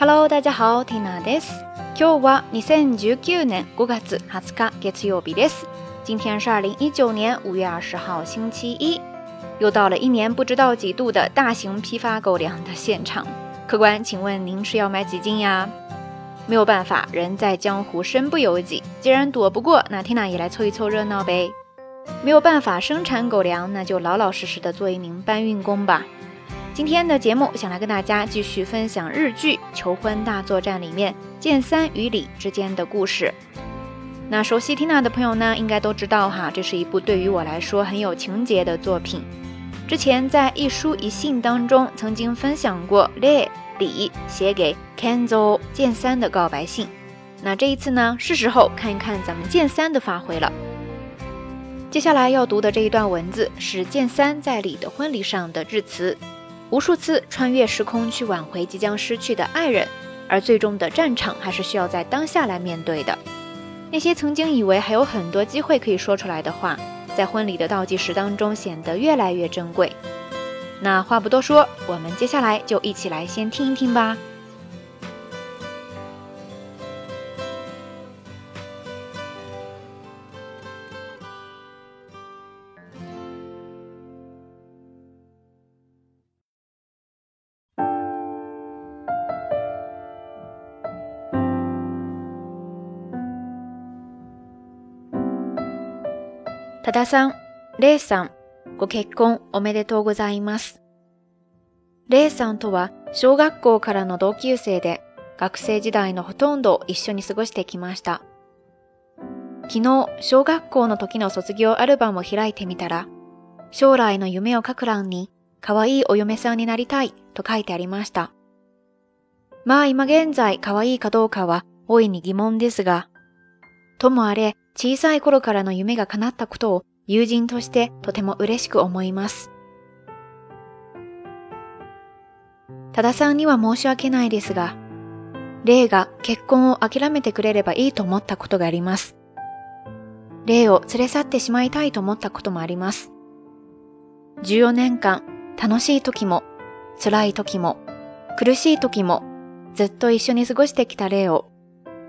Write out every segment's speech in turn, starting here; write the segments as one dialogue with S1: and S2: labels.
S1: Hello，大家好，Tina です。今日は2019年5月20日月曜日です。今天是二零一九年五月二十号星期一，又到了一年不知道几度的大型批发狗粮的现场。客官，请问您是要买几斤呀？没有办法，人在江湖身不由己。既然躲不过，那 Tina 也来凑一凑热闹呗。没有办法生产狗粮，那就老老实实的做一名搬运工吧。 今天的节目想来跟大家继续分享日剧《求婚大作战》里面剑三与李之间的故事。那熟悉 Tina 的朋友呢，应该都知道哈，这是一部对于我来说很有情节的作品。之前在一书一信当中曾经分享过 Le 李写给 Kenzo 剑三的告白信。那这一次呢，是时候看一看咱们剑三的发挥了。接下来要读的这一段文字是剑三在李的婚礼上的致辞。无数次穿越时空去挽回即将失去的爱人，而最终的战场还是需要在当下来面对的。那些曾经以为还有很多机会可以说出来的话，在婚礼的倒计时当中显得越来越珍贵。那话不多说，我们接下来就一起来先听一听吧。多田さん、レイさん、ご結婚おめでとうございます。レイさんとは小学校からの同級生で、学生時代のほとんどを一緒に過ごしてきました。昨日、小学校の時の卒業アルバムを開いてみたら、将来の夢を書く欄に、可愛いお嫁さんになりたいと書いてありました。まあ今現在可愛いかどうかは大いに疑問ですが、ともあれ小さい頃からの夢が叶ったことを友人としてとても嬉しく思います。多田さんには申し訳ないですが、霊が結婚を諦めてくれればいいと思ったことがあります。霊を連れ去ってしまいたいと思ったこともあります。14年間、楽しい時も、辛い時も、苦しい時も、ずっと一緒に過ごしてきた霊を、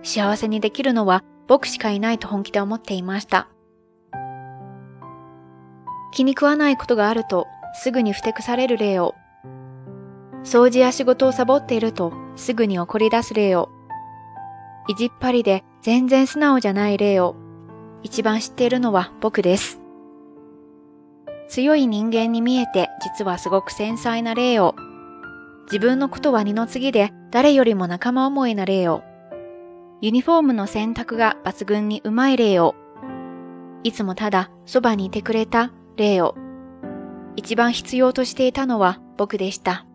S1: 幸せにできるのは僕しかいないと本気で思っていました。気に食わないことがあるとすぐにふてくされる例を、掃除や仕事をサボっているとすぐに怒り出す例を、意地っ張りで全然素直じゃない例を、一番知っているのは僕です。強い人間に見えて実はすごく繊細な例を、自分のことは二の次で誰よりも仲間思いな例を、ユニフォームの選択が抜群にうまい例を、いつもただそばにいてくれた例を、一番必要としていたのは僕でした。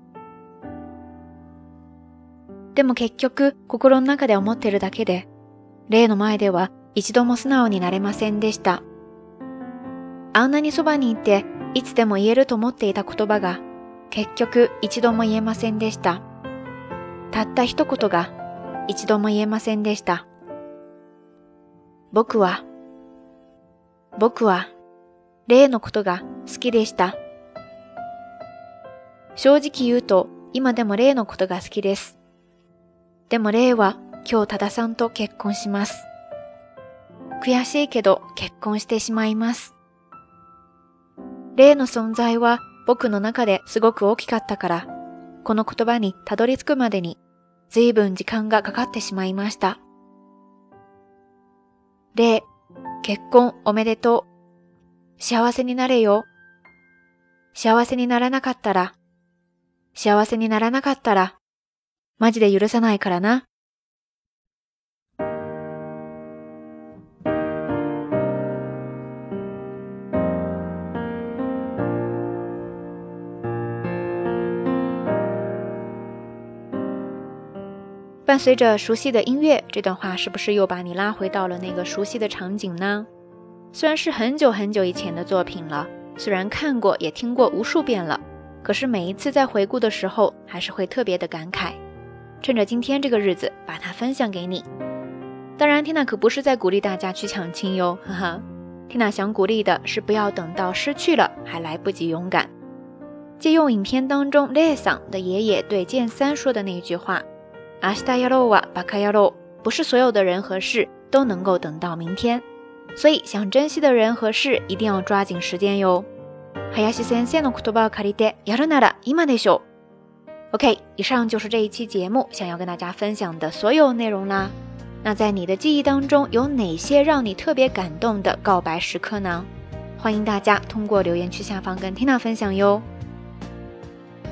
S1: でも結局心の中で思ってるだけで、例の前では一度も素直になれませんでした。あんなにそばにいていつでも言えると思っていた言葉が結局一度も言えませんでした。たった一言が一度も言えませんでした。僕は、僕は、例のことが好きでした。正直言うと、今でも例のことが好きです。でも例は今日多田さんと結婚します。悔しいけど結婚してしまいます。例の存在は僕の中ですごく大きかったから、この言葉にたどり着くまでに随分時間がかかってしまいました。で、結婚おめでとう。幸せになれよ。幸せにならなかったら、幸せにならなかったら、マジで許さないからな。伴随着熟悉的音乐，这段话是不是又把你拉回到了那个熟悉的场景呢？虽然是很久很久以前的作品了，虽然看过也听过无数遍了，可是每一次在回顾的时候，还是会特别的感慨。趁着今天这个日子，把它分享给你。当然，缇娜可不是在鼓励大家去抢亲哟，哈哈。缇娜想鼓励的是，不要等到失去了还来不及勇敢。借用影片当中 l e s a n 的爷爷对剑三说的那一句话。阿西达亚罗瓦巴卡亚罗，不是所有的人和事都能够等到明天，所以想珍惜的人和事一定要抓紧时间哟。林先生の言葉を借りてやるなら今でしょう。OK，以上就是这一期节目想要跟大家分享的所有内容啦。那在你的记忆当中有哪些让你特别感动的告白时刻呢？欢迎大家通过留言区下方跟 Tina 分享哟。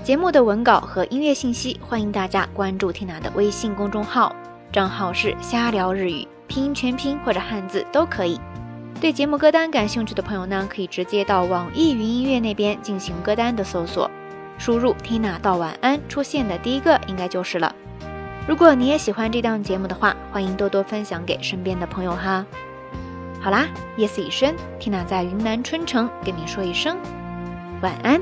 S1: 节目的文稿和音乐信息，欢迎大家关注 Tina 的微信公众号，账号是瞎聊日语，拼音全拼或者汉字都可以。对节目歌单感兴趣的朋友呢，可以直接到网易云音乐那边进行歌单的搜索，输入 Tina 到晚安，出现的第一个应该就是了。如果你也喜欢这档节目的话，欢迎多多分享给身边的朋友哈。好啦，夜色已深，Tina 在云南春城跟你说一声晚安。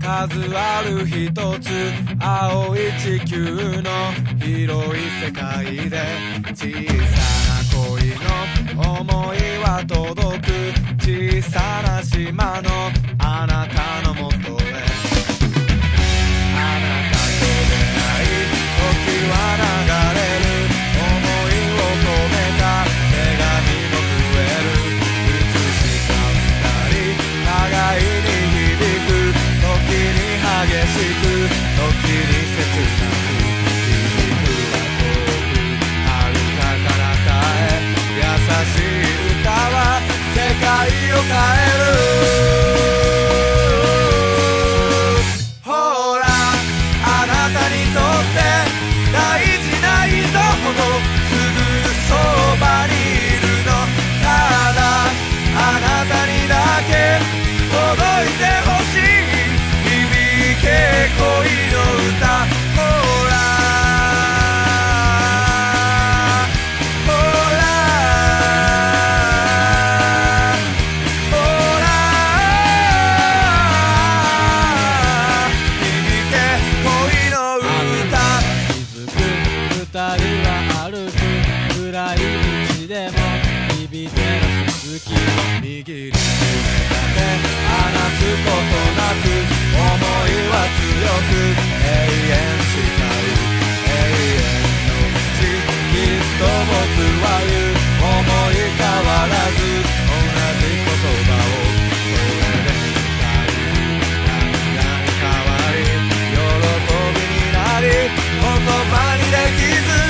S2: 数ある一つ青い地球の広い世界で小さな恋の思いは届く小さな島のあなたの is a